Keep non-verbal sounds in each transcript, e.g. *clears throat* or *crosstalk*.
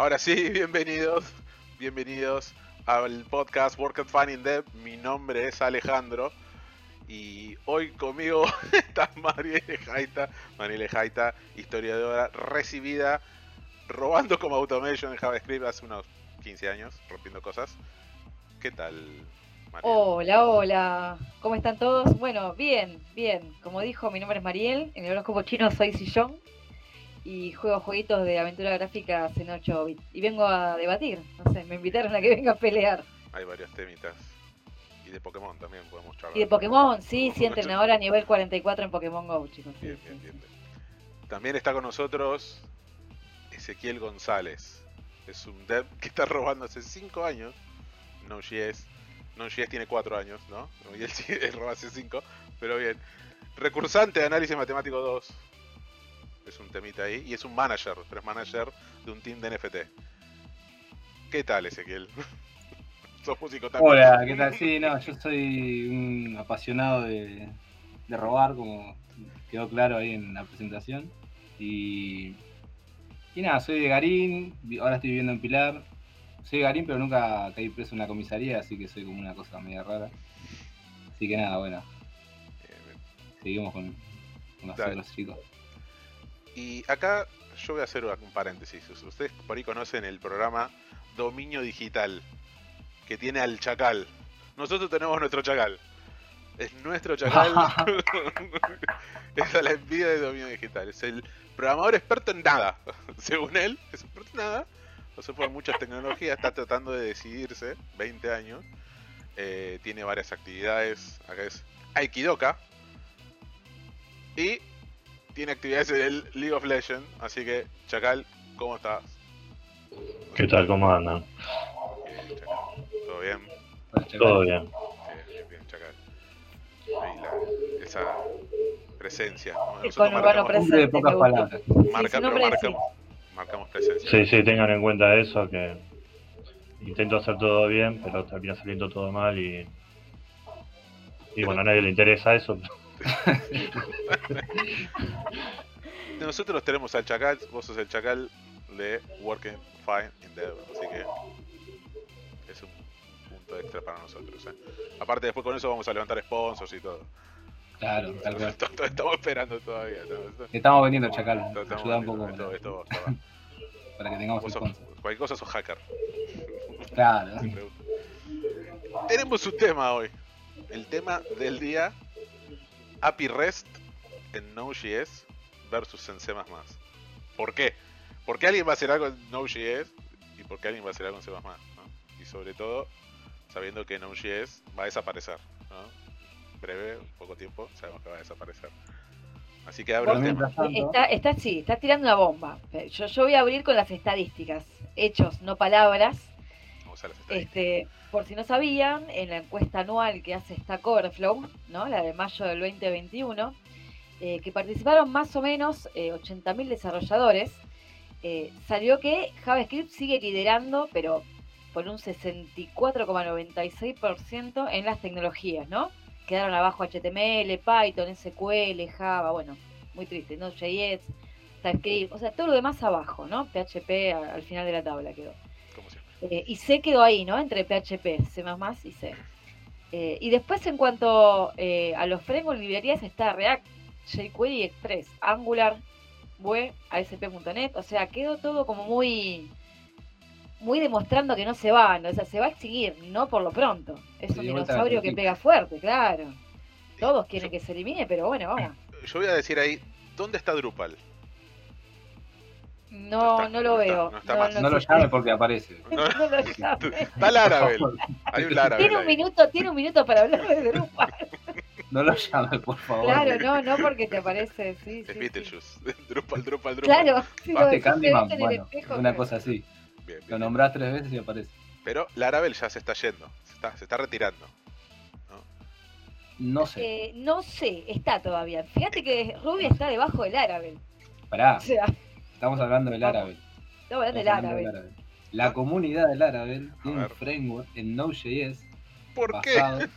Ahora sí, *laughs* bienvenidos, bienvenidos al podcast Work and Fun in Dev. Mi nombre es Alejandro y hoy conmigo *laughs* está Marielle Jaita, Marielle Jaita, historiadora recibida robando como automation en JavaScript hace unos 15 años, rompiendo cosas. ¿Qué tal? Mariel? Hola, hola. ¿Cómo están todos? Bueno, bien, bien. Como dijo, mi nombre es Mariel. En el horóscopo chino soy Sillón. Y juego jueguitos de aventura gráfica en 8 bits. Y vengo a debatir. No sé, me invitaron a que *laughs* venga a pelear. Hay varios temitas. Y de Pokémon también podemos charlar. Y de Pokémon, sí, sí, entren ahora a nivel 44 en Pokémon Go, chicos. Bien, sí, bien, sí. bien. También está con nosotros Ezequiel González. Es un dev que está robando hace 5 años. Node.js. Node.js tiene 4 años, ¿no? Y él, sí, él roba hace 5, pero bien. Recursante de análisis matemático 2. Es un temita ahí. Y es un manager, pero es manager de un team de NFT. ¿Qué tal, Ezequiel? *laughs* Sos músico también. Hola, ¿qué tal? Sí, no, yo soy un apasionado de, de robar, como quedó claro ahí en la presentación. Y, y nada, soy de Garín, ahora estoy viviendo en Pilar. Soy de Garín, pero nunca caí preso en una comisaría, así que soy como una cosa media rara. Así que nada, bueno, seguimos con, con los otros chicos. Y acá yo voy a hacer un paréntesis. Ustedes por ahí conocen el programa Dominio Digital, que tiene al Chacal. Nosotros tenemos nuestro Chacal. Es nuestro Chacal. *laughs* Es la envidia de Dominio Digital. Es el programador experto en nada. *laughs* Según él, es experto en nada. No se por muchas tecnologías, está tratando de decidirse, 20 años. Eh, tiene varias actividades. Acá es Aikidoka. Y tiene actividades en el League of Legends. Así que, Chacal, ¿cómo estás? ¿Qué tal? ¿Cómo andan? Bien, Chacal. ¿Todo bien? Todo bien. Bien, bien, bien, Chacal. Ahí la, esa presencia. ¿no? El conurbano presente. pocas palabras. marca- su pero marcamos, marcamos presencia. Sí, sí, tengan en cuenta eso, que intento hacer todo bien, pero termina saliendo todo mal y... Y bueno, a nadie le interesa eso. *laughs* Nosotros tenemos al Chacal, vos sos el Chacal de Working Fine in Dev, así que es un punto extra para nosotros. ¿eh? Aparte, después con eso vamos a levantar sponsors y todo. Claro, tal cual. *laughs* Estamos esperando todavía. Esto- Estamos vendiendo chacal. Ayuda un poco *laughs* para, esto- que tengamos Vos sos- sponsor. cualquier cosa sos hacker. Claro. Tenemos un tema hoy. El tema del día: API REST en Node.js versus en C. ¿Por qué? ¿Por qué alguien va a hacer algo en Node.js y por qué alguien va a hacer algo en C? ¿no? Y sobre todo, sabiendo que Node.js va a desaparecer. ¿no? Breve, poco tiempo, sabemos que va a desaparecer. Así que abre Pero el tema. Está, está, sí, está tirando una bomba. Yo, yo voy a abrir con las estadísticas. Hechos, no palabras. Este, por si no sabían, en la encuesta anual que hace Stack Overflow, ¿no? la de mayo del 2021, eh, que participaron más o menos eh, 80.000 desarrolladores, eh, salió que JavaScript sigue liderando, pero por un 64,96% en las tecnologías, ¿no? Quedaron abajo HTML, Python, SQL, Java, bueno, muy triste, Node.js, TypeScript, o sea, todo lo demás abajo, ¿no? PHP al final de la tabla quedó. Eh, y C quedó ahí, ¿no? Entre PHP, C++ y C. Eh, y después en cuanto eh, a los frameworks librerías está React, jQuery Express, Angular, Vue, ASP.NET, o sea, quedó todo como muy muy demostrando que no se va, ¿no? o sea, se va a extinguir, no por lo pronto. Es un dinosaurio que pega fuerte, claro. Todos quieren que se elimine, pero bueno, vamos. Yo voy a decir ahí: ¿dónde está Drupal? No, está, no lo no está, veo. no está más. no lo llame porque aparece. No- No lo llame. *laughs* *laughs* Está Laravel. Hay un. Tiene un ahí. minuto, tiene un minuto para hablar de Drupal. *laughs* No lo llame, por favor. Claro, no, no porque te aparece, sí, Es sí, sí. Beetlejuice. Drupal, Drupal, Drupal. Claro, si lo ves Candyman, bueno, espejo, una cosa así. Bien, bien. Lo nombrás tres veces y aparece. Pero Laravel ya se está yendo. Se está, se está retirando. No sé. Eh, no sé, está todavía. Fíjate que Ruby está debajo del Laravel. Pará, O sea, estamos hablando del. Laravel. estamos hablando del del. Laravel. La comunidad de Laravel tiene un framework en Node.js ¿Por qué? basado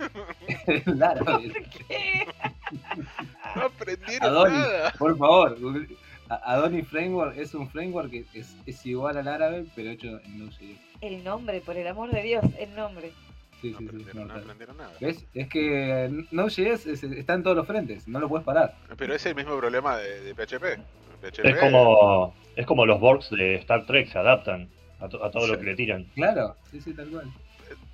en *laughs* Laravel. ¿Qué? No aprendieron *laughs* Adonis, nada. por favor. A- Adoni Framework es un framework que es, es igual al árabe, pero hecho en Node.js. El nombre, por el amor de Dios, el nombre. Sí, No sí, aprendieron, no nada. ¿Ves? Es que Node.js es- está en todos los frentes, no lo puedes parar. Pero es el mismo problema de, de PHP. PHP Es como, es como los Borgs de Star Trek, se adaptan a, to- a todo lo que le tiran. Claro, sí, sí, tal cual.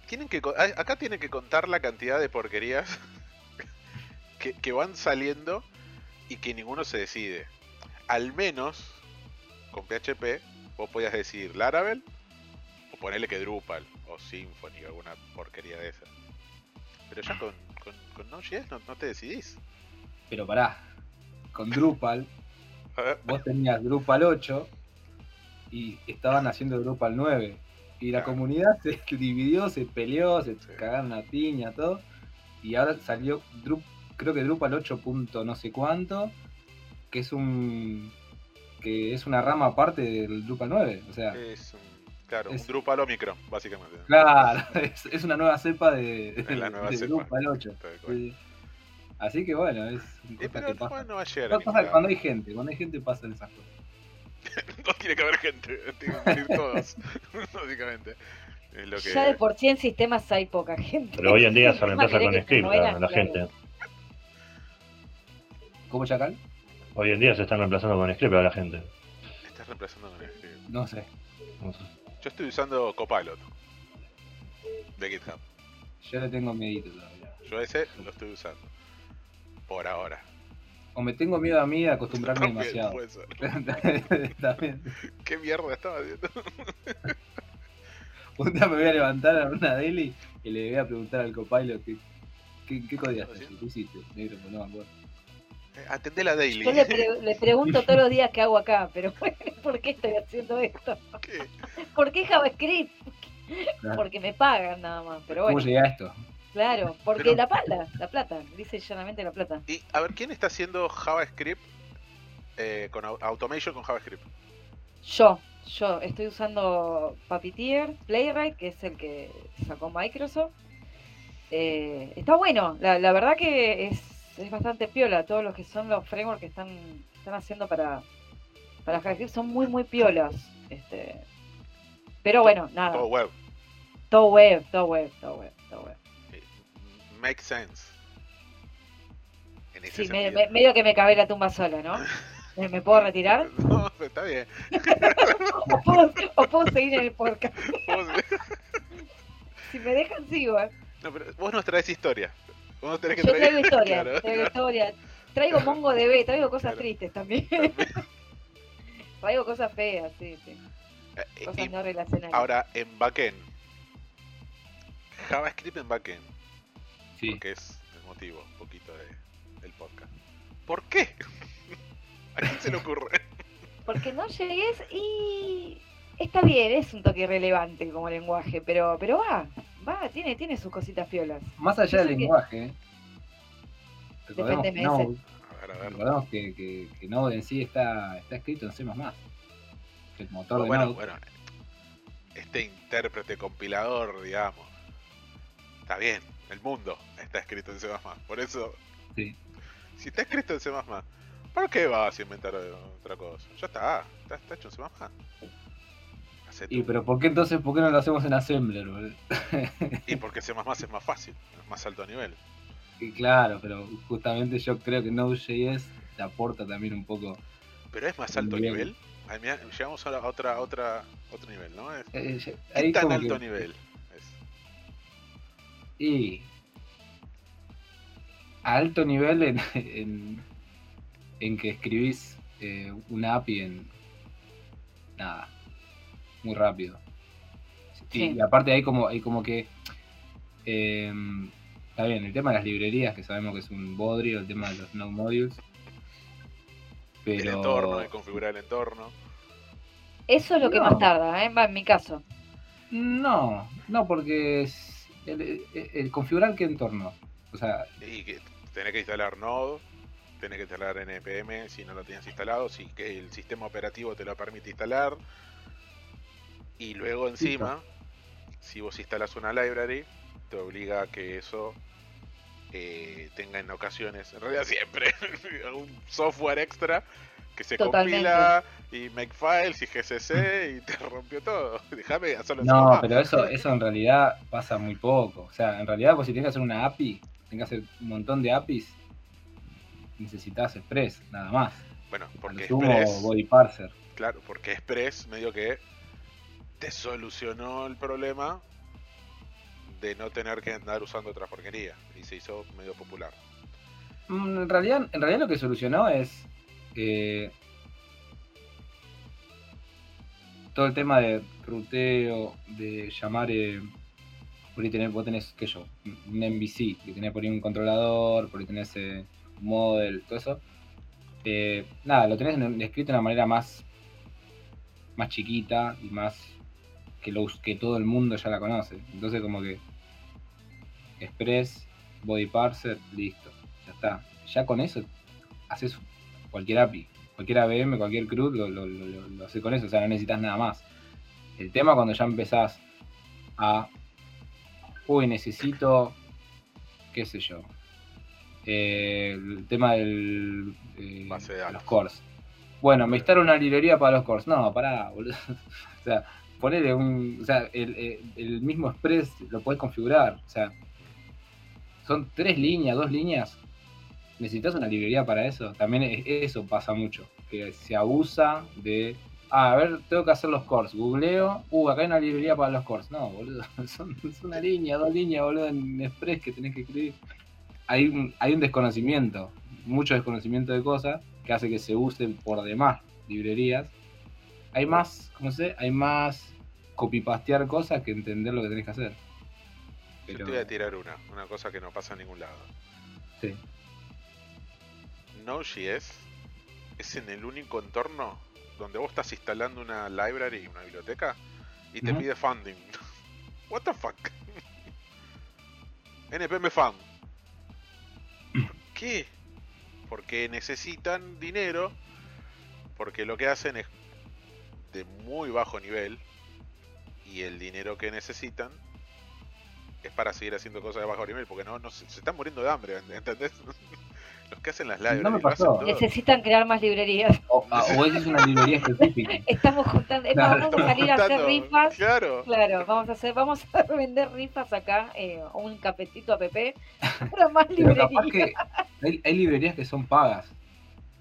Tienen que, acá tienen que contar la cantidad de porquerías *laughs* que, que van saliendo y que ninguno se decide. Al menos con PHP vos podías decir Laravel o ponerle que Drupal o Symfony o alguna porquería de esas. Pero ya con, con, con Node.js no, no te decidís. Pero pará, con Drupal, vos tenías Drupal 8 y estaban haciendo Drupal 9. Y la comunidad se dividió, se peleó, se Sí. cagaron a piña, todo. Y ahora salió, Dru- creo que Drupal 8. punto no sé cuánto, que es un que es una rama aparte del Drupal 9. O sea, es un, claro, Es- un Drupal Omicron, básicamente. claro, *laughs* es, es una nueva cepa de, la nueva de cepa. Drupal 8. Tal cual. Sí. Así que bueno, es Eh, pero que no, pasa. no va a llegar a No ningún pasa cuando hay gente, cuando hay gente pasan esas cosas. *laughs* no tiene que haber gente, tienen que venir todos, *laughs* básicamente. Es lo que... Ya de por sí en sistemas hay poca gente. Pero hoy en día se reemplaza con script la, gente. ¿Cómo Chacal? Hoy en día se están reemplazando con script a la gente. Estás reemplazando con. No sé. No sé. Yo estoy usando Copilot de GitHub. Yo le tengo miedito todavía. Yo ese lo estoy usando. Por ahora. O me tengo miedo a mí de acostumbrarme También demasiado. puede ser. *laughs* También. ¿Qué mierda estaba haciendo? *laughs* Un día me voy a levantar a una daily y le voy a preguntar al copilot qué, qué, qué codiaste, qué hiciste, negro, no me acuerdo. Atendé la daily. Yo le, pre- *laughs* le pregunto todos los días qué hago acá, pero *laughs* ¿por qué estoy haciendo esto? ¿Qué? *laughs* ¿Por qué JavaScript? Claro. Porque me pagan nada más, pero ¿Cómo bueno, llegué a esto? claro, porque Pero- la plata, la plata, dice llanamente la plata. Y a ver, ¿quién está haciendo JavaScript eh, con au- automation con JavaScript? Yo, yo estoy usando Puppeteer, Playwright, que es el que sacó Microsoft. Eh, está bueno, la, la verdad que es, es bastante piola. Todos los que son los frameworks que están, están haciendo para, para JavaScript son muy, muy piolas. Este, pero bueno, nada, Todo web. todo web, todo web, todo web, todo web. Make sense. En ese Sí, me- sentido. me- medio que me cabe la tumba sola, ¿no? ¿Me, me puedo retirar? *laughs* No, está bien. *laughs* ¿O puedo, o puedo seguir en el podcast? *laughs* Si me dejan, sigo, ¿eh? No, pero vos nos traes historia. Que Yo traer. traigo historia, *laughs* Claro. traigo historia. Traigo MongoDB, traigo cosas Claro. tristes también. *laughs* traigo cosas feas, sí, sí. Eh, Cosas y no relacionadas. ahora, en backend. JavaScript en backend. Sí. Porque es el motivo, un poquito de, del podcast. ¿Por qué? *laughs* ¿A quién se le ocurre? Porque no llegues y está bien, es un toque irrelevante como lenguaje, pero pero va, va, tiene tiene sus cositas piolas. Más allá del que- lenguaje, ¿eh? que Node, A ver, a ver. recordemos que, que, que Node en sí está, está escrito en C++. que El motor de bueno, Node. bueno. Este intérprete compilador, digamos. Está bien, el mundo está escrito en C++. Por eso, Sí. si está escrito en C++, ¿para qué vas a inventar otra cosa? Ya está, está, está hecho en C++. Y pero ¿por qué entonces, por qué no lo hacemos en Assembler? boludo? *laughs* Y porque C++ es más fácil, es más alto nivel. Y claro, pero justamente yo creo que Node.js te aporta también un poco. Pero es más alto Bien. nivel. Ay, llegamos a la- a otra, a otra, otro nivel, ¿no? Es- eh, ya- ¿Qué ahí tan alto que- nivel es? Y a alto nivel en, en, en que escribís eh, una API en nada, muy rápido. Y, Sí. y aparte hay como, hay como que eh, está bien, el tema de las librerías, que sabemos que es un bodrio, el tema de los no modules. Pero El entorno, de configurar el entorno. Eso es lo que No. más tarda, ¿eh? en mi caso. no, no, porque es el, el- el configurar qué entorno. O sea, Y que tenés que instalar Node, tenés que instalar NPM si no lo tienes instalado, si que el sistema operativo te lo permite instalar. Y luego encima, si vos instalas una library, te obliga a que eso eh, tenga en ocasiones, en realidad siempre, *laughs* un software extra que se Totalmente. compila y Makefiles y GCC y te rompió todo. *laughs* Déjame hacerlo en No, pero eso, eso en realidad pasa muy poco. O sea, en realidad, pues si tienes que hacer una API, tienes que hacer un montón de APIs, necesitas Express, nada más. Bueno, porque Express, Body Parser. claro, porque Express medio que te solucionó el problema de no tener que andar usando otra porquería y se hizo medio popular. Mm, En realidad, en realidad lo que solucionó es eh, todo el tema de ruteo, de llamar, eh, por ahí tenés, vos tenés, qué yo, un MVC, que tenés por ahí un controlador, por ahí tenés eh, un model, todo eso. Eh, nada, lo tenés en- escrito de una manera más, más chiquita y más que, lo, us- que todo el mundo ya la conoce. Entonces como que Express, Body Parser, listo, ya está. Ya con eso haces cualquier API, cualquier ABM, cualquier CRUD, lo, lo, lo, lo- lo haces con eso, o sea, no necesitas nada más. El tema cuando ya empezás a, uy, necesito, qué sé yo, eh, el tema del, eh, de los cores. Bueno, me instalo una librería para los cores. No, pará, boludo. *laughs* o sea, ponerle un. O sea, el, el- el mismo Express lo podés configurar. O sea, son tres líneas, dos líneas. ¿Necesitas una librería para eso? También es- eso pasa mucho. Que se abusa de. Ah, a ver, tengo que hacer los cores. Googleo. Uh, acá hay una librería para los cores. No, boludo. *laughs* Son, es una línea, dos líneas, boludo, en Express que tenés que escribir. Hay un, hay un desconocimiento, mucho desconocimiento de cosas que hace que se usen por demás librerías. Hay más, ¿cómo sé? Hay más copy-pastear cosas que entender lo que tenés que hacer. Yo te voy a tirar una, una cosa que no pasa en ningún lado. Sí. Node.js es en el único entorno donde vos estás instalando una library, una biblioteca, y te pide funding. *laughs* What the fuck? *laughs* NPM fund. ¿Por qué? Porque necesitan dinero, porque lo que hacen es de muy bajo nivel, y el dinero que necesitan es para seguir haciendo cosas de bajo nivel, porque no, no se, se están muriendo de hambre, ¿entendés? *laughs* Los que hacen las libraries todo. Necesitan crear más librerías. O, o esa es una librería específica. *laughs* Estamos juntando, es más, Claro, vamos a salir a hacer rifas. Claro. Claro, vamos a hacer, vamos a *laughs* vender rifas acá, eh, un cafecito app para más Pero capaz librerías. que hay, hay librerías que son pagas.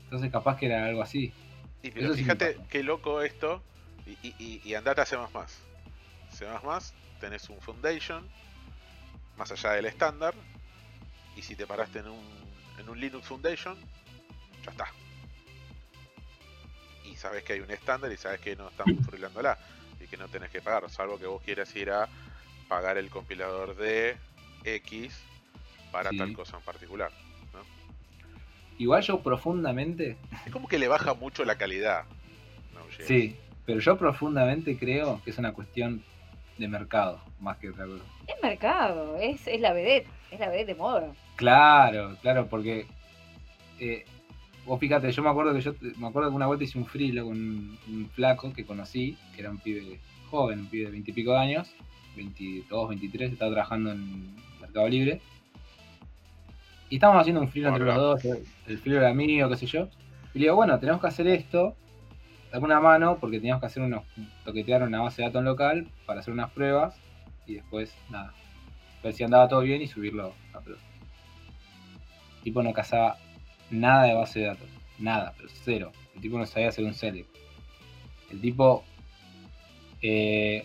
Entonces capaz que era algo así. Y pero Eso sí fíjate pasa. qué loco esto. Y, y, y, andate a C++. C++, tenés un foundation, más allá del estándar. Y si te paraste en un, en un Linux Foundation, ya está. Y sabes que hay un estándar y sabes que no estamos *clears throat* furulándola. Y que no tenés que pagar, salvo que vos quieras ir a pagar el compilador de X para Sí. tal cosa en particular. Igual yo profundamente, Es como que le baja mucho la calidad. Node.js. sí, pero yo profundamente creo que es una cuestión de mercado, más que otra cosa. Es mercado, es, es la vedette, es la vedette de moda. Claro, claro, porque eh, vos fíjate, yo me acuerdo que yo me acuerdo que una vuelta hice un frilo con un, un flaco que conocí, que era un pibe joven, un pibe de veintipico de años, 22, 23, estaba trabajando en Mercado Libre. Y estábamos haciendo un frilo entre los dos, el- frilo era mío, qué sé yo. Y le digo, bueno, tenemos que hacer esto, dame una mano, porque teníamos que hacer unos, toquetear una base de datos local para hacer unas pruebas y después, nada, ver si andaba todo bien y subirlo a prueba. El tipo no cazaba nada de base de datos, nada, pero cero. El tipo no sabía hacer un select. El tipo eh,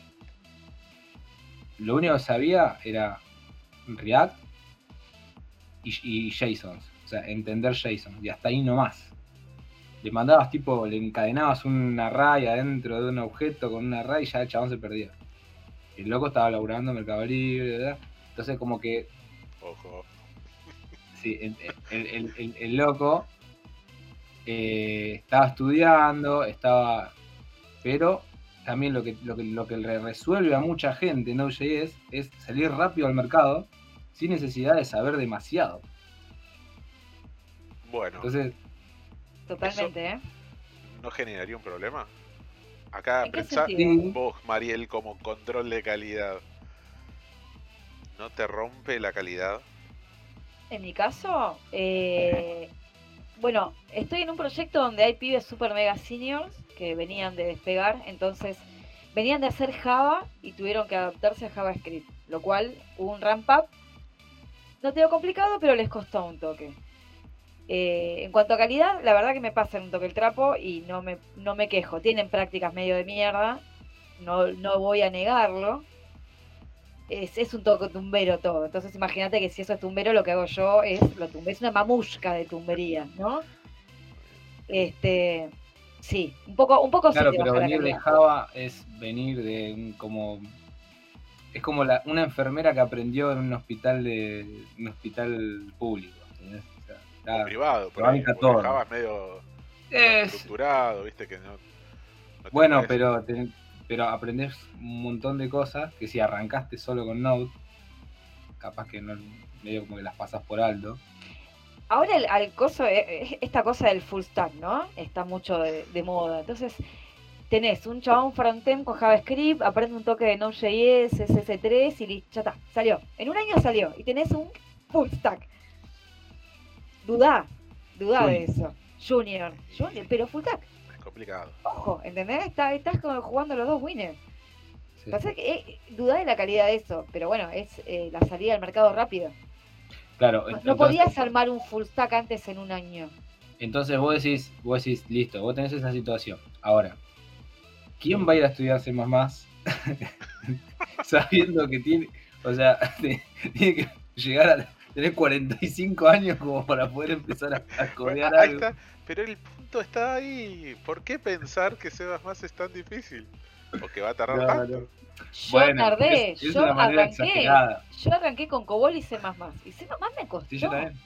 lo único que sabía era React y, y JSONs, o sea, entender JSON, y hasta ahí nomás. Le mandabas tipo, le encadenabas un array adentro de un objeto con un array y ya el chabón se perdía. El loco estaba laburando en Mercado Libre, ¿verdad? Entonces como que Ojo. Sí, el, el- el- el- el loco eh, estaba estudiando, estaba. Pero también lo que, lo que, lo que le resuelve a mucha gente en Node.js es salir rápido al mercado sin necesidad de saber demasiado. Bueno, Entonces, Totalmente, ¿eh? ¿no generaría un problema? Acá ¿En qué pensá vos, Mariel, como control de calidad. ¿No te rompe la calidad? En mi caso, eh, bueno, estoy en un proyecto donde hay pibes super mega seniors que venían de despegar, entonces venían de hacer Java y tuvieron que adaptarse a JavaScript, lo cual hubo un ramp up. No tengo complicado, pero les costó un toque. Eh, en cuanto a calidad, la verdad que me pasan un toque el trapo y no me, no me quejo. Tienen prácticas medio de mierda, no, no voy a negarlo. Es, es un toque tumbero todo. Entonces imagínate que si eso es tumbero, lo que hago yo es lo tumbe, es una mamushka de tumbería, ¿no? Este, sí, un poco, un poco sí Claro, te pero venir de. Java es venir de un como es como la, una enfermera que aprendió en un hospital de un hospital público. ¿entendés? O sea, O está- privado, por ahí, todo. Medio Es- estructurado, viste que no. bueno, pero te- pero aprendés un montón de cosas que si arrancaste solo con Node, capaz que no medio como que las pasas por alto. Ahora el, al coso, eh, eh, esta cosa del full stack, ¿no? Está mucho de, de moda. Entonces, tenés un chabón frontend con JavaScript, aprende un toque de Node.js, SS3 y listo, ya está, salió. En un año salió y tenés un full stack. Dudá, dudá de eso. Junior, junior, pero full stack. Es complicado. Ojo, ¿entendés? Está, estás como jugando los dos winners. Sí. Pasa que eh, dudá de la calidad de eso, pero bueno, es eh, la salida al mercado rápido. Claro, entonces, no podías armar un full stack antes en un año. entonces vos decís, vos decís, listo, vos tenés esa situación. Ahora, ¿quién va a ir a estudiar C++ *laughs* sabiendo que tiene, o sea, *laughs* tiene que llegar a tener 45 años como para poder empezar a, a Bueno, codear algo? está, pero el punto está ahí. ¿Por qué pensar que C++ es tan difícil? O que va a tardar No, tanto. no. Yo Bueno, tardé, es, es yo arranqué, exagerada. yo arranqué con COBOL y C++. Y C++ me costó. Sí, yo también.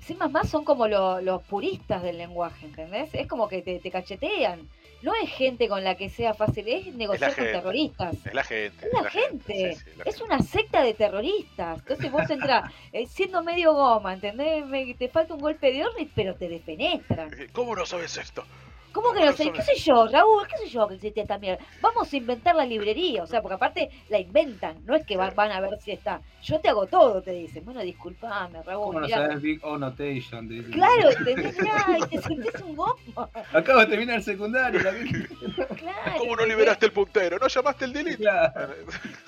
C++ son como lo- los puristas del lenguaje, ¿entendés? Es como que te, te cachetean. No es gente con la que sea fácil, es negociar con gente. terroristas. Es la gente. Es la gente. sí, sí, la Es gente. una secta de terroristas. Entonces vos entras *laughs* eh, siendo medio goma, ¿entendés? Me- te falta un golpe de horno, pero te defenestran. ¿Cómo no sabes esto? ¿Cómo que No sé? ¿Qué sé yo, Raúl? ¿Qué sé yo que existe esta mierda? Vamos a inventar la librería, o sea, porque aparte la inventan, no es que va- van a ver si está. Yo te hago todo, te dicen. Bueno, disculpame, Raúl. ¿Cómo no mirá. sabes Big O Notation? Te dicen. Claro. *laughs* Mirá, y te sentís un goma. Acabo de terminar el secundario. la- Claro. ¿Cómo no liberaste el puntero? ¿No llamaste el delete? Claro.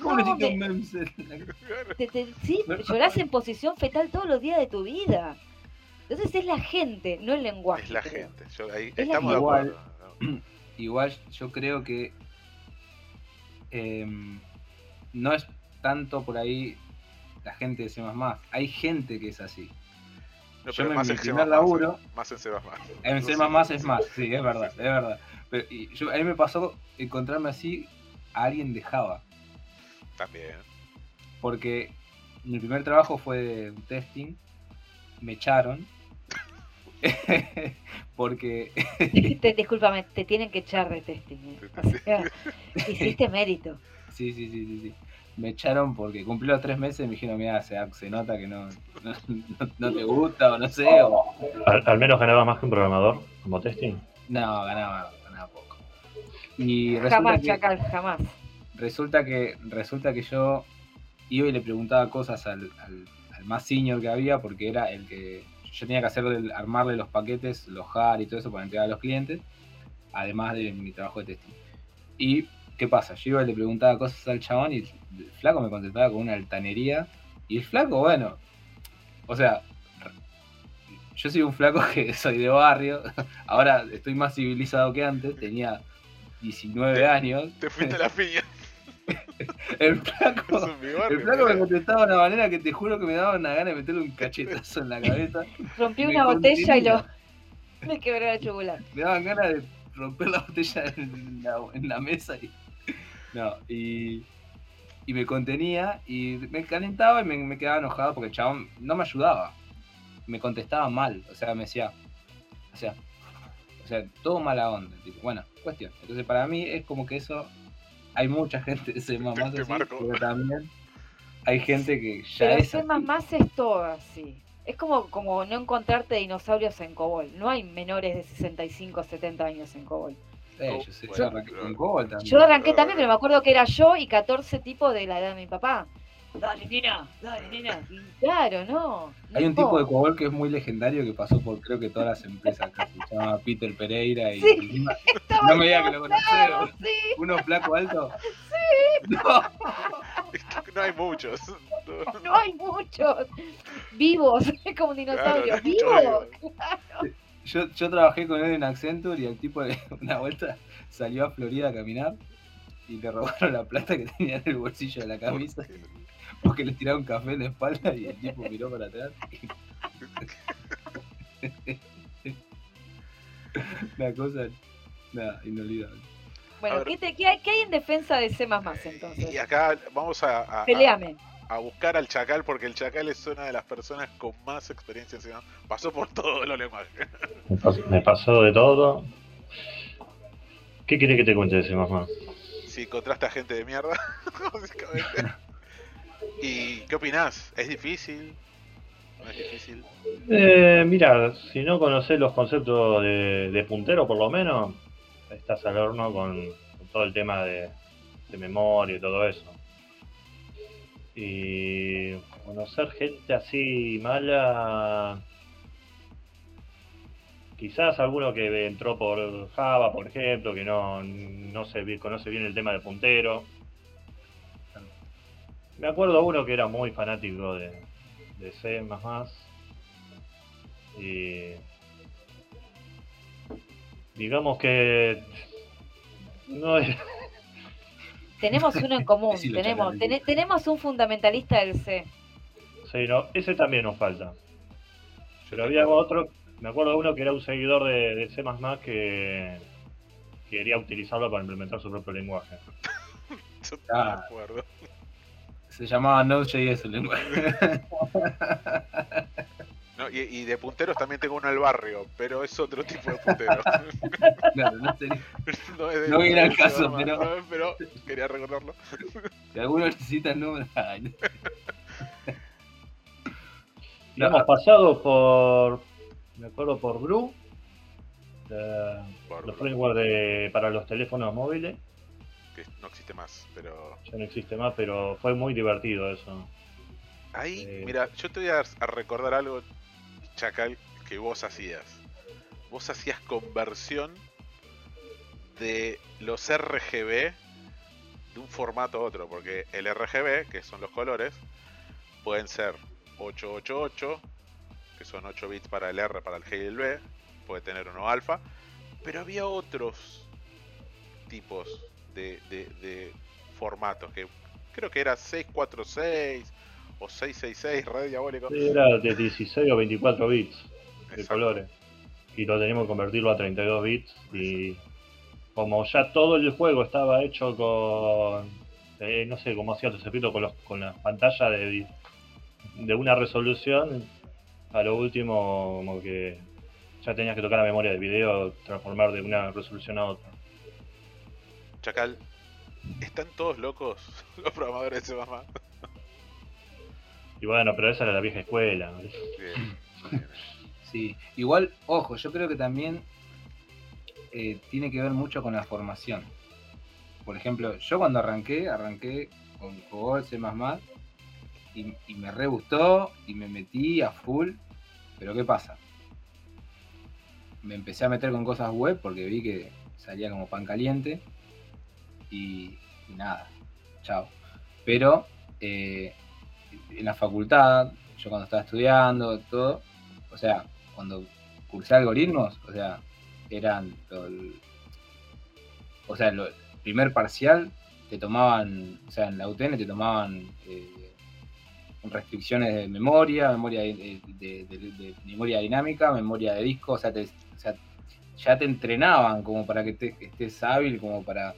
¿Cómo No, me- un memcel? Te- te- sí, llorás en posición fetal todos los días de tu vida. Entonces es la gente, no el lenguaje. Es la creo. gente. Yo- ahí la estamos de gente. acuerdo. ¿no? *clears throat* Igual yo creo que em, no es tanto por ahí la gente de C++. Hay gente que es así. No, Yo pero me- más en primer laburo- Más en C++. En C++ es más, sí, es verdad, es verdad. Pero y yo, a mí me pasó encontrarme así a alguien de Java. También. Porque mi primer trabajo fue de un testing. Me echaron. *laughs* porque Te, discúlpame, te tienen que echar de testing. ¿eh? O sea, hiciste mérito. Sí, sí, sí, sí, sí. Me echaron porque cumplí los tres meses y me dijeron, mira, se, se nota que no, no, no- no te gusta o no sé. O... Al, al menos ganaba más que un programador como testing. No, ganaba, ganaba poco. Y Jamás, que, Chacal, jamás. resulta que resulta que yo iba y le preguntaba cosas al, al- al más senior que había porque era el que yo tenía que hacerle, armarle los paquetes, los HAR y todo eso para entregar a los clientes, además de mi trabajo de testing. Y ¿qué pasa? Yo iba y le preguntaba cosas al chabón y el flaco me contestaba con una altanería y el flaco, bueno, o sea, yo soy un flaco que *laughs* soy de barrio, ahora estoy más civilizado que antes, tenía 19 años. Te fuiste a la piña. *laughs* *laughs* El flaco, el flaco me contestaba de una manera que te juro que me daba una gana de meterle un cachetazo en la cabeza. *laughs* Rompí una botella y lo. Me *laughs* quebré el chocolate. Me daban ganas de romper la botella en la, en la mesa y. No, y. Y me contenía y me calentaba y me, me quedaba enojado porque el chabón no me ayudaba. Me contestaba mal, o sea, me decía. O sea. O sea, todo mala onda. Tipo, bueno, cuestión. Entonces, para mí es como que eso. Hay mucha gente que se más Te- así, te marcó. pero también hay gente que ya Pero es. Así. es todo así. Es como, como no encontrarte dinosaurios en Cobol. No hay menores de 65 o 70 años en Cobol. Yo sé, Bueno, yo arranqué con Cobol también. Yo arranqué también, pero me acuerdo que era yo y 14 tipos de la edad de mi papá. Dale, nena, dale, nena. Y claro, no. Hay un tipo de Cobol que es muy legendario que pasó por creo que todas las empresas casi. Se llama Peter Pereira y Sí. encima- no me diga en que lo conocés. Sí. uno flaco alto. Sí. No. *laughs* No hay muchos. No, No hay muchos vivos, *laughs* es como un dinosaurio. Claro, no hay ¡Vivo! muchos Yo, yo trabajé con él en Accenture y el tipo de *laughs* una vuelta salió a Florida a caminar y le robaron la plata que tenía en el bolsillo de la camisa porque le tiraron café en la espalda y el tipo miró para atrás. Una cosa nada, inolvidable. Bueno, ver. ¿qué, te- qué hay, qué hay en defensa de C Y entonces? acá vamos a, a- a- Peleame. a buscar al Chacal porque el Chacal es una de las personas con más experiencia en. Pasó por todos los lenguajes. Me pasó, me pasó de todo. ¿Qué quiere que te cuente de más? Si encontraste a gente de mierda, *laughs* básicamente. ¿Y qué opinás? ¿Es difícil? ¿No es difícil? Eh, mira, si no conoces los conceptos de, puntero, por lo menos, estás al horno con, todo el tema de, de memoria y todo eso. Y conocer gente así mala, quizás alguno que entró por Java, por ejemplo, que no, no se conoce bien el tema de puntero. Me acuerdo uno que era muy fanático de, de C++. Y digamos que no es, *laughs* Tenemos uno en común. Tenemos, tenemos un fundamentalista del C. sí, no, ese también nos falta. Pero había otro, me acuerdo de uno que era un seguidor de, de C++ que quería utilizarlo para implementar su propio lenguaje. *laughs* Yo no Ah. me acuerdo. Se llamaba Node.js el lenguaje. *laughs* No, y, y de punteros también tengo uno al barrio, pero es otro tipo de puntero. *laughs* Claro, no sería- no, es de- No viene al de- caso, pero- no, pero quería recordarlo. Si alguno necesita el número. *laughs* ay, Y hemos pasado por, me acuerdo por Brew, la- Por- los frameworks de, para los teléfonos móviles. Que no existe más, pero Ya no existe más, pero fue muy divertido eso. ahí, Eh. mira, yo te voy a, a recordar algo, Chacal, que vos hacías. Vos hacías conversión de los RGB de un formato a otro, porque el RGB, que son los colores, pueden ser 888, que son 8 bits para el R, para el G y el B, puede tener uno alfa, pero había otros tipos de, de- de formatos, que creo que era 646 o 666, red diabólico. Era de 16 o 24 bits de Exacto. colores. Y lo teníamos que convertirlo a 32 bits. Y como ya todo el juego estaba hecho con. eh, no sé cómo hacía repito, con, los, con las pantallas de, de una resolución. A lo último, como que ya tenías que tocar la memoria de video, transformar de una resolución a otra. Chacal, ¿están todos locos *laughs* los programadores de mamá? Y bueno, pero esa era la vieja escuela. Bien, bien. Sí, igual, ojo, yo creo que también eh, tiene que ver mucho con la formación. Por ejemplo, yo cuando arranqué, arranqué con COBOL, C++, y, y me re gustó y me metí a full, pero ¿qué pasa? Me empecé a meter con cosas web porque vi que salía como pan caliente y, nada, chao. Pero eh, en la facultad, yo cuando estaba estudiando, todo, o sea, cuando cursé algoritmos, o sea, eran o sea, lo- el primer parcial te tomaban, o sea, en la UTN te tomaban eh, restricciones de memoria, memoria de- de memoria dinámica, memoria de disco, o sea, te- o sea, ya te entrenaban como para que te- estés hábil, como para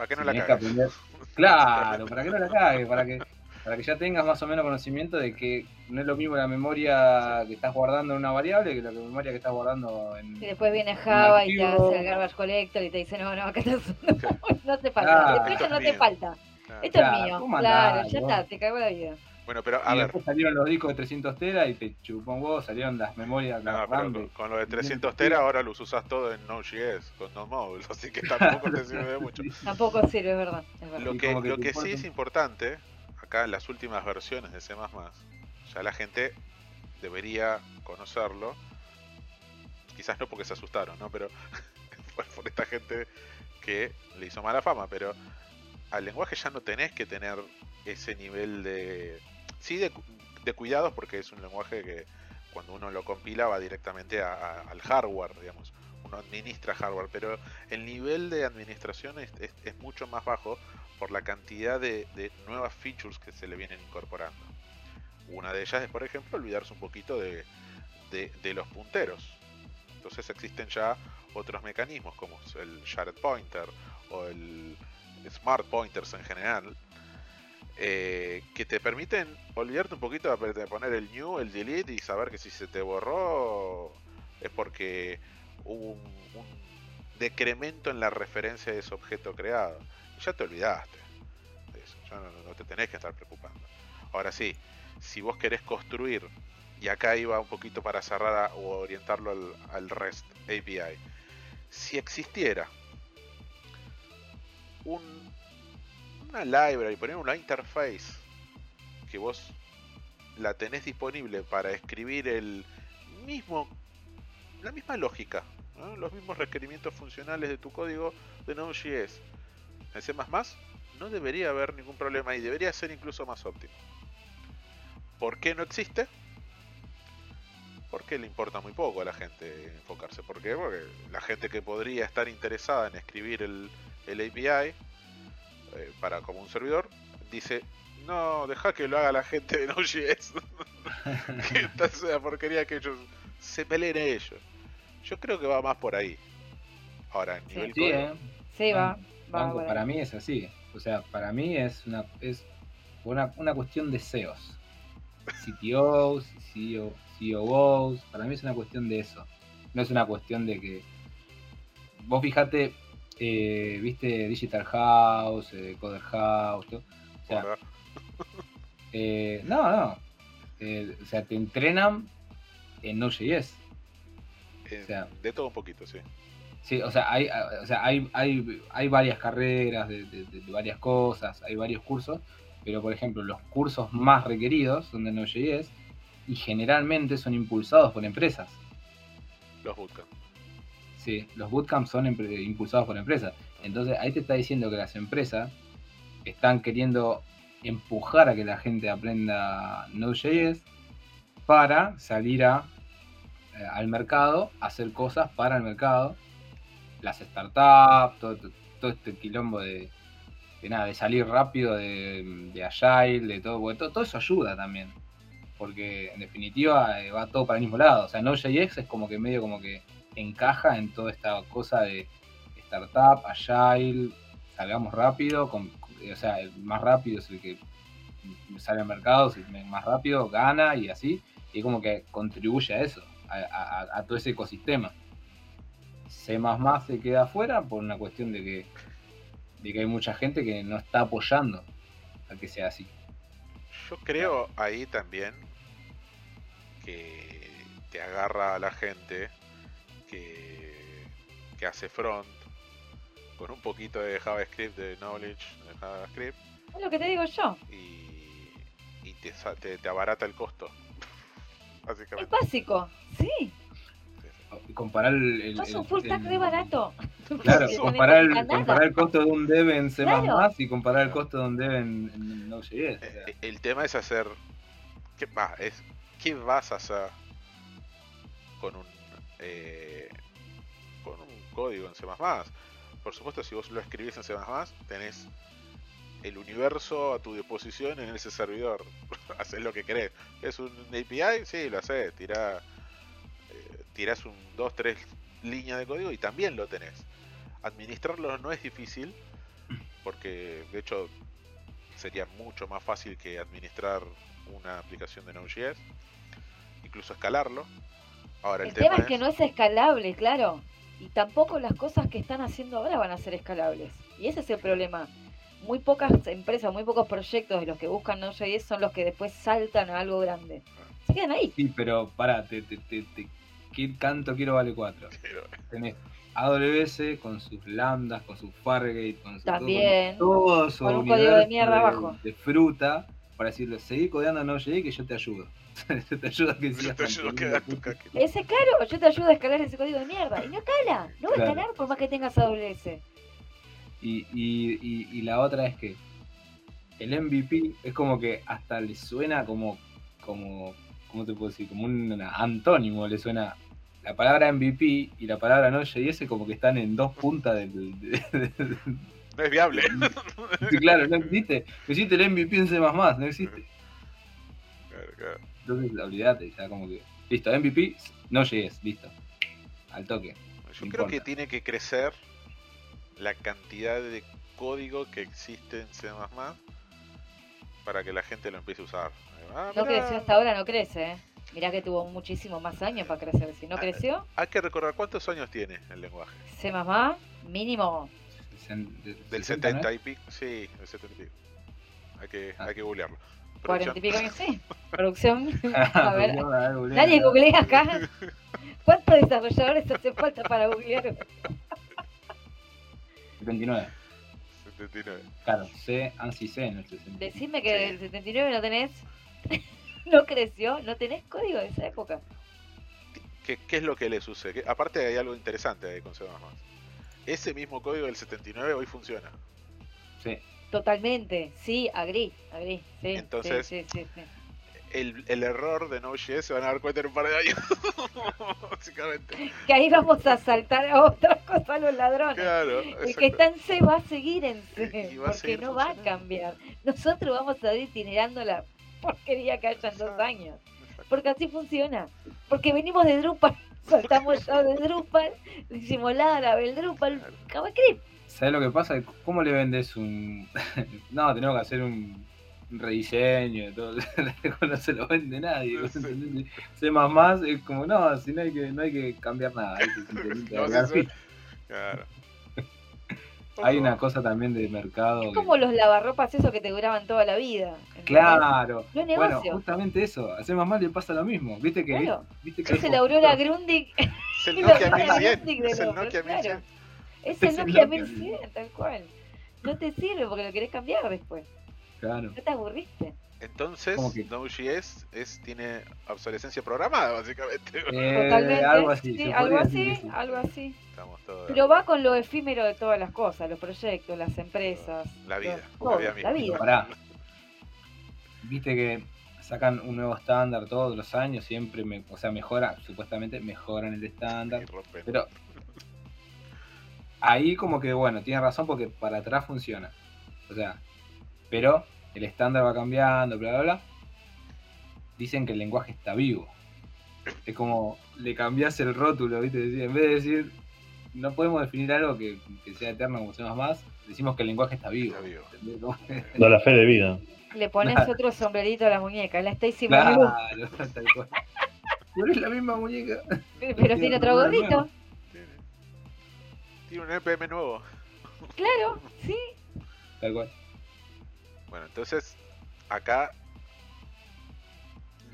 ¿Para qué no si la que aprender- Claro, para que no la cagues, para que, para que ya tengas más o menos conocimiento de que no es lo mismo la memoria que estás guardando en una variable que la memoria que estás guardando en. Y después viene Java y te hace el garbage collector y te dice, no, no, acá estás... *laughs* no te falta. Después esto ya no te falta. Ah. Esto Claro, es mío. ¿cómo Claro, andás, ya vos? está, te cago la vida. Bueno, pero y a ver, después salieron los discos de 300 teras y te chupó un huevo, salieron las memorias, no, las pero RAM con, de- con lo de 300 teras ahora los usas todo en Node.js, con Node Modules, así que *laughs* tampoco te sirve de mucho. Tampoco sirve, es verdad. Es verdad. Lo Y que, lo que sí es importante acá en las últimas versiones de C++, ya la gente debería conocerlo. Quizás no porque se asustaron, ¿no? Pero *laughs* por, por esta gente que le hizo mala fama, pero al lenguaje ya no tenés que tener ese nivel de... Sí, de, cu- de cuidados porque es un lenguaje que cuando uno lo compila va directamente al hardware, digamos. Uno administra hardware, pero el nivel de administración es, mucho más bajo por la cantidad de, nuevas features que se le vienen incorporando. Una de ellas es, por ejemplo, olvidarse un poquito de- de los punteros. Entonces existen ya otros mecanismos como el shared pointer o el smart pointers en general eh, que te permiten olvidarte un poquito de poner el new, el delete y saber que si se te borró es porque hubo un, un decremento en la referencia de ese objeto creado. Y ya te olvidaste de eso, ya no, te tenés que estar preocupando. Ahora sí, si vos querés construir, y acá iba un poquito para cerrar o orientarlo al, al REST API, si existiera un, una library, poner una interface que vos la tenés disponible para escribir el mismo la misma lógica, los mismos requerimientos funcionales de tu código de Node.js en C++, no debería haber ningún problema y debería ser incluso más óptimo. ¿Por qué no existe? Porque le importa muy poco a la gente enfocarse. ¿Por qué? Porque la gente que podría estar interesada en escribir el, el API eh, para como un servidor dice no, deja que lo haga la gente de Node.js. *laughs* que esta *laughs* sea porquería que ellos se peleen ellos. Yo creo que va más por ahí. Ahora, a nivel Sí, eh. Sí, va. va Banco, para mí es así. O sea, para mí es una, es una, una cuestión de SEOs. CTOs, CEO, COOs, para mí es una cuestión de eso. No es una cuestión de que. Vos fijate, eh, viste Digital House, eh, Coder House, todo. O sea, *laughs* eh, no, no. Eh, o sea, te entrenan en Node.js. O sea- de todo un poquito, sí. Sí, o sea, hay, o sea, hay, hay, hay varias carreras de, de- de- de varias cosas, hay varios cursos, pero por ejemplo, los cursos más requeridos son de Node.js y generalmente son impulsados por empresas. Los bootcamps. Sí, los bootcamps son impulsados por empresas. Entonces ahí te está diciendo que las empresas están queriendo empujar a que la gente aprenda Node.js para salir a, eh, al mercado, hacer cosas para el mercado, las startups, todo, este quilombo de, nada, de salir rápido de, de Agile, de todo, porque todo, todo eso ayuda también. Porque en definitiva eh, va todo para el mismo lado. O sea, Node.js es como que medio como que encaja en toda esta cosa de startup, agile, salgamos rápido, o sea, el más rápido es el que sale al mercado, más rápido gana y así, y como que contribuye a eso, a, todo ese ecosistema. C se queda afuera por una cuestión de que, de que hay mucha gente que no está apoyando a que sea así. Yo creo ahí también que te agarra a la gente que hace front con un poquito de JavaScript, de knowledge de JavaScript Es lo que te digo yo. y, y te, te, te abarata el costo. *laughs* Es Básicamente. básico. Sí. Y comparar el, el- el- un full stack el- re barato. *laughs* Claro, comparar el, comparar el costo de un dev en C++ Claro. y comparar el costo de un dev en, en Node.js. o sea. Eh, El tema es hacer. ¿Qué, va, es, ¿qué vas a hacer con un, eh, con un código en C? Por supuesto, si vos lo escribís en C, tenés el universo a tu disposición en ese servidor. *laughs* haces lo que querés. ¿Es un API? Sí, lo haces. Tirá, eh, tirás un 2, 3 líneas de código y también lo tenés. Administrarlo no es difícil, porque de hecho sería mucho más fácil que administrar una aplicación de Node.js, incluso escalarlo. Ahora el, El tema es que no es escalable, claro. Y tampoco las cosas que están haciendo ahora van a ser escalables. Y ese es el problema. Muy pocas empresas, muy pocos proyectos de los que buscan Node.js son los que después saltan a algo grande. Se quedan ahí. Sí, pero para, te, te, te, te, ¿qué canto quiero vale 4? Pero, Tenés AWS con sus lambdas, con su Fargate, con su También. todo, todo su Con un código de mierda abajo. de fruta para decirle, seguí codeando Node.js que yo te ayudo. *laughs* yo te ayudo a que yo sigas te ayudo a quedar tu caque. Ese claro, yo te ayudo a escalar ese código de mierda. Y no cala, no va a escalar por más que tengas AWS. Y, y, y, y la otra es que el MVP es como que hasta le suena como, como, ¿cómo te puedo decir? Como un antónimo, le suena la palabra MVP y la palabra Node.js como que están en dos puntas del... *laughs* de- de- No es viable. Sí, claro, no existe. No existe el MVP en C++, no existe. Claro, claro. Entonces, olvídate, ya como que... Listo, MVP, Node.js, listo. Al toque. Yo No creo que tiene que crecer la cantidad de código que existe en C++ para que la gente lo empiece a usar. Ah, No creció hasta ahora, no crece, ¿eh? Mirá que tuvo muchísimos más años para crecer. Si no Ah, creció, Hay que recordar cuántos años tiene el lenguaje. C++, mínimo Del 60, 70 ¿no? y pico. Sí, del 70 y pico. Hay que, Ah. hay que googlearlo. 40 y Producción. pico años, sí. Producción. *laughs* *laughs* A ver, Googlealo, a ver, nadie googlea acá. ¿Cuántos desarrolladores hace falta para googlear? 79. 79. Claro, C, ANSI C en el 60. Decime que Sí. del 79 no tenés. *laughs* no creció, no tenés código de esa época. ¿Qué, qué es lo que le sucede? Que- aparte hay algo interesante ahí con C++. Ese mismo código del 79 hoy funciona. Sí. Totalmente, sí, agrí, agrí. Sí, Entonces- sí, sí, sí, sí. El, el error de Node.js se van a dar cuenta en un par de años. *laughs* Básicamente. Que ahí vamos a saltar a otra cosa a los ladrones. Claro. El exacto. que está en C va a seguir en C, Y va a porque no va a cambiar. Nosotros vamos a ir itinerando la porquería que haya en dos años. Porque así funciona. Porque venimos de Drupal, saltamos ya de Drupal, hicimos Laravel, Drupal, JavaScript. ¿Sabes lo que pasa? ¿Cómo le vendes un.? *laughs* no, tenemos que hacer un, un rediseño todo. *laughs* no se lo vende nadie. No sé. C más es como, no, si no hay que, no hay que cambiar nada. hay que *laughs* simplemente No. Claro. Hay una cosa también de mercado. Es que- como los lavarropas esos que te duraban toda la vida. ¿entendés? Claro. No es Bueno, negocio. justamente eso. A C le pasa lo mismo. Viste que. Claro. Viste que *laughs* Es el *laughs* Aurora Grundig. Es el Nokia la Aurora 1100. Grundig de Es el los- Nokia claro. 1100. Es el Nokia 1100, tal cual. No te sirve porque lo querés cambiar después. Claro. No te aburriste. Entonces. Node.js es, tiene obsolescencia programada, *laughs* básicamente. Eh, Totalmente. algo así. sí, algo así, sí. algo así. Estamos todos. Pero va con lo efímero de todas las cosas, los proyectos, las empresas. La vida, todo, la vida misma. la vida. Pará. Viste que sacan un nuevo estándar todos los años, siempre, me, o sea, mejora, supuestamente mejoran el Y estándar, pero ahí como que, bueno, tiene razón porque para atrás funciona. O sea, pero el estándar va cambiando, bla, bla, bla. Dicen que el lenguaje está vivo. Es como, le cambias el rótulo, ¿viste? En vez de decir, no podemos definir algo que, que sea eterno como sea más, decimos que el lenguaje está vivo. Está vivo. Da *laughs* la fe de vida. Le pones Claro. otro sombrerito a la muñeca, la Stacy Malibu, Claro, *laughs* tal cual. Pero es la misma muñeca. pero tiene otro gorrito. Tiene, tiene un EPM nuevo. Claro, sí. Tal cual. Bueno, entonces, acá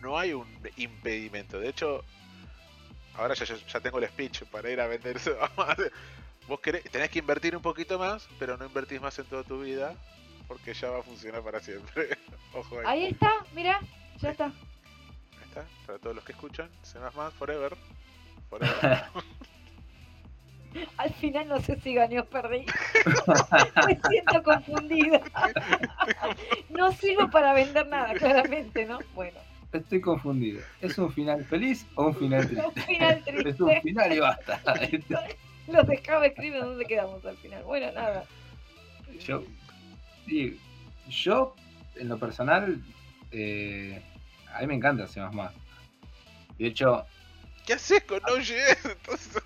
no hay un impedimento. De hecho, ahora ya, ya, tengo el speech para ir a venderse. *laughs* Vos querés, tenés que invertir un poquito más, pero no invertís más en toda tu vida, porque ya va a funcionar para siempre. *laughs* Ojo ahí. Ahí está, mira, ya está. Ahí está, para todos los que escuchan, C++ Forever. *laughs* Forever. Al final no sé si gané o perdí. Me siento confundida. No sirvo para vender nada, claramente, ¿no? Bueno, Estoy confundido. ¿Es un final feliz o un final un triste? final *laughs* Es un triste. final y basta. Los dejaba escribir dónde quedamos al final. Bueno, nada. Yo, sí, yo, en lo personal, eh, a mí me encanta C++. De hecho, ¿Qué haces con Node.js?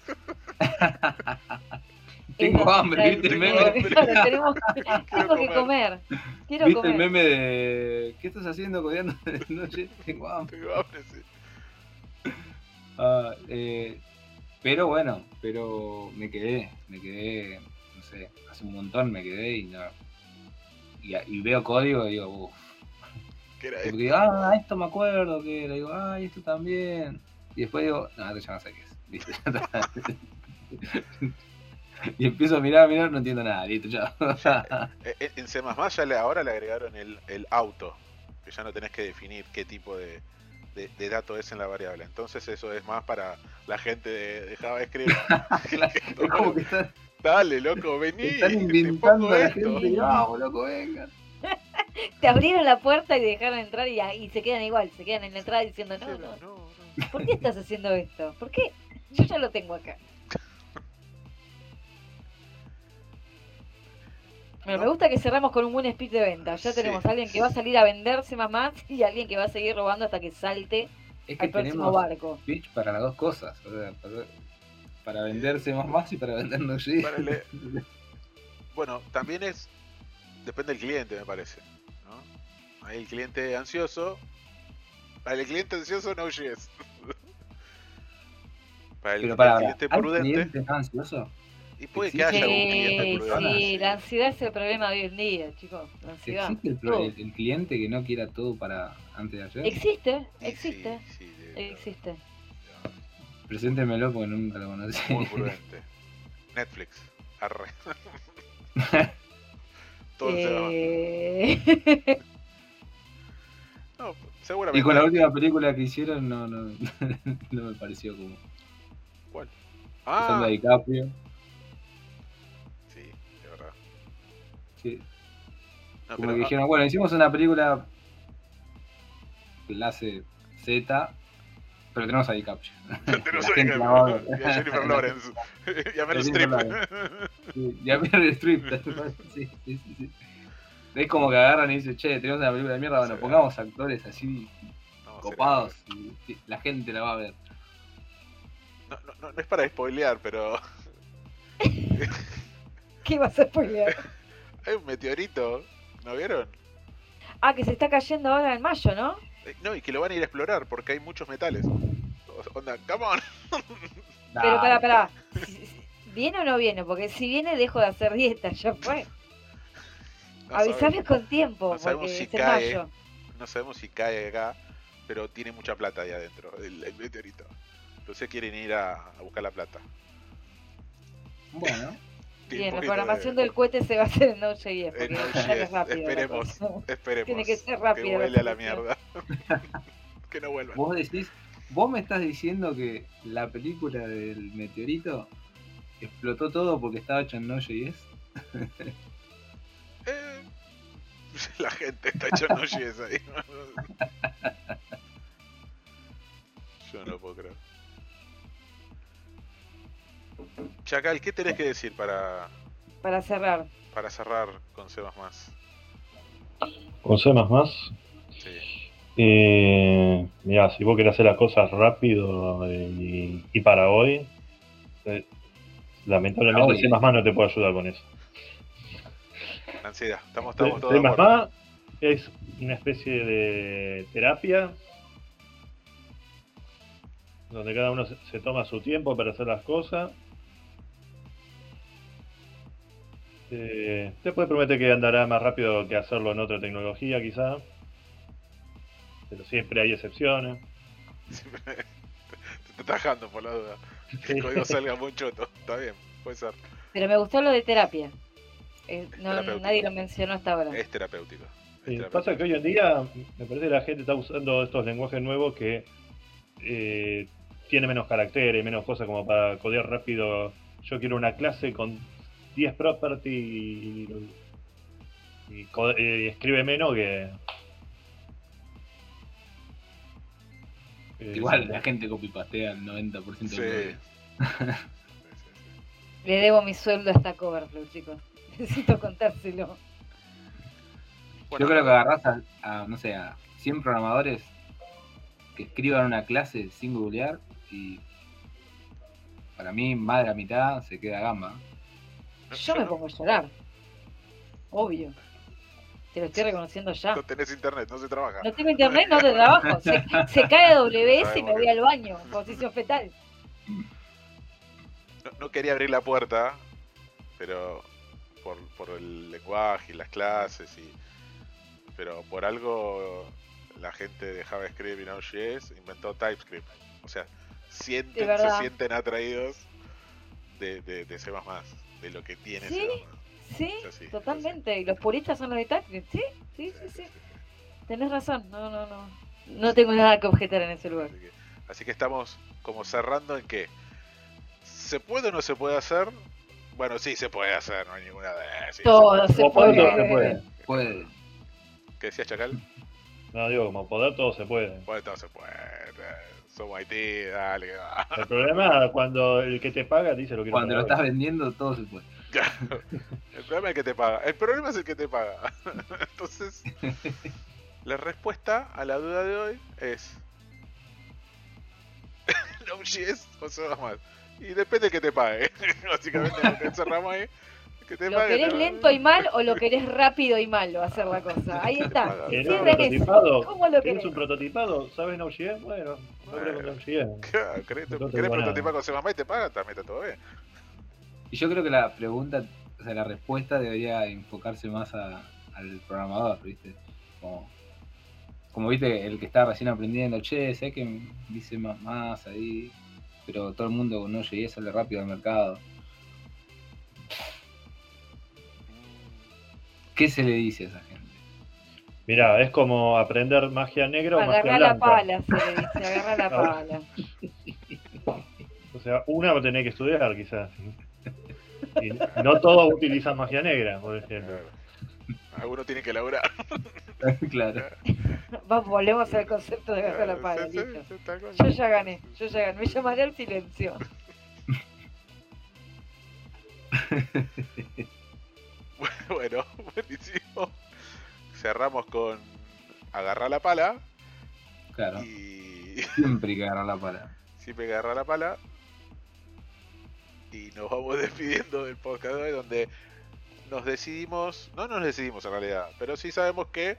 *laughs* Tengo hambre, ¿viste el meme? Claro, tenemos, *laughs* tengo que comer. comer. Quiero ¿Viste el meme de ¿qué estás haciendo codeando de noche? *laughs* Tengo hambre. tengo hambre, sí. Ah, eh, pero bueno, pero me quedé, me quedé, no sé, hace un montón me quedé y no. Y, y veo código y digo, uff. ¿Qué era Porque esto? digo, ah, esto me acuerdo que era. Digo, ah, esto también. y después digo, no, esto ya no sé qué es. *laughs* Y empiezo a mirar, a mirar, no entiendo nada, listo, ya. *laughs* Eh, eh, En C++ ya le, ahora le agregaron el, el auto, que ya no tenés que definir qué tipo de, de, de dato es en la variable. Entonces eso es más para la gente de, de JavaScript. *laughs* *laughs* es como que están, Dale, loco, vení, están te inventando pongo a la esto. gente, y vamos, loco, vengan. Te abrieron la puerta y dejaron entrar y, y se quedan igual, se quedan en la entrada diciendo, no, no, no. ¿por qué estás haciendo esto? ¿Por qué? Yo ya lo tengo acá. Bueno, me gusta que cerramos con un buen speed de venta. Ya Sí. tenemos a alguien que va a salir a venderse más más y alguien que va a seguir robando hasta que salte Es que al próximo tenemos barco. pitch para las dos cosas. o sea, para, para venderse más más y para vendernos G. Para le- Bueno, también es. Depende del cliente, me parece. ¿no? Hay el cliente ansioso. Para el cliente ansioso, no yes. *laughs* Para el, Pero el para, cliente ¿hay prudente. cliente no ansioso? Y puede que haya Sí, algún cliente prudente. sí, la ansiedad es el problema de hoy en día, chicos. La ansiedad. ¿Existe el, el- el cliente que no quiera todo para antes de ayer? Existe, existe, sí, sí, de- existe. Preséntemelo porque nunca lo conocí. Muy prudente. Netflix. Arre. *laughs* Todo se va. Eh, No, seguramente. y con la última película que hicieron no, no, *laughs* no me pareció como... ¿Cuál? Ah, DiCaprio. Sí. No, Como pero, que ah, dijeron, bueno, hicimos una película clase Z, pero tenemos a DiCaprio. *laughs* tenemos a DiCaprio, y a Jennifer Lawrence. *laughs* *laughs* y a Meryl Streep. Sí, Y a Meryl Streep. sí, sí, sí, sí. Es como que agarran y dicen, che, tenemos una película de mierda, bueno, Sí. pongamos actores así No, copados y la gente la va a ver. No, no, no, no es para spoilear, pero ¿Qué vas a spoilear? Hay un meteorito, ¿no vieron? Ah, que se está cayendo ahora en mayo, ¿no? Eh, No, y que lo van a ir a explorar porque hay muchos metales. Onda, come on. *laughs* Pero Dale. para, para. ¿Viene o no viene? Porque si viene, dejo de hacer dieta, ya fue. *laughs* No Avisame con tiempo, no porque sabemos si cae. mayo. no sabemos si cae acá, pero tiene mucha plata ahí adentro, el, el meteorito. Entonces quieren ir a, a buscar la plata. Bueno, Bien, la programación de- del cohete se va a hacer en Node.js, en porque Node.js, ya es rápido. Esperemos, esperemos. *laughs* Tiene que ser rápida Que huele a la mierda. *laughs* que no vuelvan. vos decís, vos me estás diciendo que la película del meteorito explotó todo porque estaba hecho en Node.js. *laughs* Eh, la gente está echando yes ahí. Yo no puedo creer. Chacal, ¿qué tenés que decir para, Para cerrar. para cerrar con C++? Con C++, Sí. eh, mirá, si vos querés hacer las cosas rápido y, y para hoy, eh, lamentablemente hoy, C++ no te puede ayudar con eso. Ansiedad. Estamos, estamos C++ todos de acuerdo. es una especie de terapia donde cada uno se toma su tiempo para hacer las cosas. Eh, después promete que andará más rápido que hacerlo en otra tecnología, quizá. Pero siempre hay excepciones. Siempre *laughs* te tajando por la duda. Que el código salga muy choto. Está bien, puede ser. Pero me gustó lo de terapia. Eh, no, nadie lo mencionó hasta ahora. Es terapéutico. Es Sí, terapéutico. pasa que hoy en día me parece que la gente está usando estos lenguajes nuevos que eh, tiene menos caracteres, menos cosas como para codear rápido. Yo quiero una clase con 10 property y, escribe menos que. Igual la gente copy-pastea el 90% Sí. Le debo mi sueldo a esta Coverflow, chicos. *laughs* Necesito contárselo. Bueno, Yo creo que agarrás a, a, no sé, a 100 programadores que escriban una clase sin googlear y para mí más de la mitad se queda gamba. Yo me pongo a llorar. Obvio. Te lo estoy reconociendo ya. No tenés internet, no se trabaja. No tengo internet, no te trabajo. Se, se cae a WS y me voy al baño, posición fetal. No, no quería abrir la puerta, pero por, por el lenguaje y las clases y pero por algo la gente de JavaScript y Node.js inventó TypeScript. O sea, sienten, se sienten atraídos de, de, de C++, de lo que tiene Sí. Sí, así, totalmente. Y los puristas son los de. Sí, sí, sí, sí. Tenés razón. No, no, no. No tengo nada que objetar en ese lugar. Así que, así que estamos como cerrando en que ¿se puede o no se puede hacer? Bueno, sí se puede hacer, no hay ninguna de sí, Todo se poder, puede. todo se puede. Puede. ¿Qué decías, Chacal? No, digo, como poder todo se puede. Bueno, todo se puede. Somos Haití, dale. va. El problema es cuando el que te paga dice lo que Cuando lo estás vendiendo, todo se puede. *laughs* El problema es el que te paga. El problema es el que te paga. *laughs* Entonces, *laughs* la respuesta a la duda de hoy es Node.js o se va mal. Y depende de que te pague. Básicamente lo que encerramos ahí. Que te ¿Lo pague, querés te- lento y mal o lo querés rápido y malo hacer la cosa? Ahí *laughs* está. ¿Querés ¿Querés Sí, un es eso. prototipado? ¿Cómo lo ¿Querés querés? un prototipado? ¿Sabes Node.js? Bueno, no creo que Node.js. *laughs* Claro, ¿Querés, prototipar con C++ y te pagan? También está todo bien. Y yo creo que la pregunta, o sea, la respuesta debería enfocarse más a- al programador, ¿viste? Como, como viste, el que está recién aprendiendo, che, sé que dice más más ahí, pero todo el mundo con Node.js sale rápido al mercado. ¿Qué se le dice a esa gente? Mirá, es como aprender magia negra o magia la pala, se le dice. Agarrá la *laughs* Ahora- pala. O sea, una va a tener que estudiar quizás. Y no todos utilizan magia negra, por ejemplo. Algunos tienen que laburar. *laughs* claro. *laughs* Vamos, volvemos al concepto de agarrar la pala. Sí, sí, listo. sí, tal cual. Yo ya gané, yo ya gané. Me llamaré al silencio. *laughs* Bueno, buenísimo. Cerramos con agarrar la pala Claro. y *laughs* Siempre hay que agarrar la pala. siempre que agarrar la pala. Y nos vamos *laughs* despidiendo del podcast de hoy donde nos decidimos, no nos decidimos en realidad, pero sí sabemos que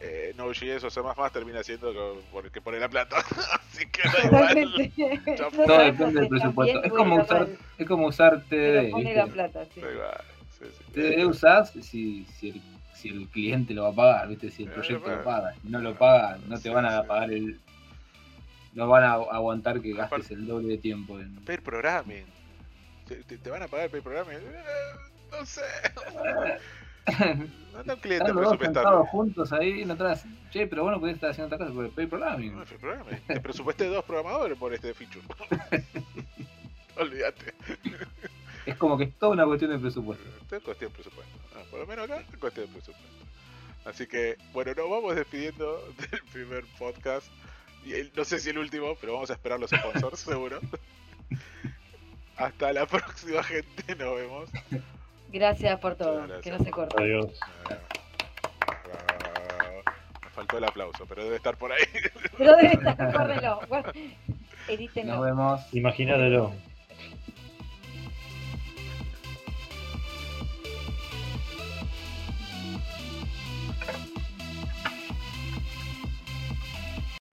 eh, Node.js o C++ termina siendo co- por el que pone la plata. Así que da igual. Totalmente. Todo No depende del presupuesto. Es como o usar, es como usar pone la plata, sí. Da igual, sí, sí. TDD usás si, si, el, si el cliente lo va a pagar, ¿viste? Si el Eh, proyecto lo paga. Si no lo paga, no te van a pagar el. No van a aguantar que gastes Aparte- el doble de tiempo en. Pair programming. ¿Te, te- te van a pagar el pair programming? Eh, no sé. *laughs* Anda un cliente presupuestario. juntos ahí, no atrás. Che, pero bueno, podés estar haciendo otra cosa por el pay programming. No, pair programming. Te presupuesté dos programadores por este feature. *laughs* Olvídate. Es como que es toda una cuestión de presupuesto. Esto es cuestión de presupuesto. Ah, por lo menos acá es cuestión de presupuesto. Así que, bueno, nos vamos despidiendo *laughs* del primer podcast. Y el- no sé si el último, pero vamos a esperar los sponsors, *laughs* seguro. *laughs* Hasta la próxima, gente. Nos vemos. Gracias por todo, que no se corte. Adiós. Me faltó el aplauso, pero debe estar por ahí. Pero debe estar, guárdelo. Edítenlo. Nos vemos. Imagínatelo.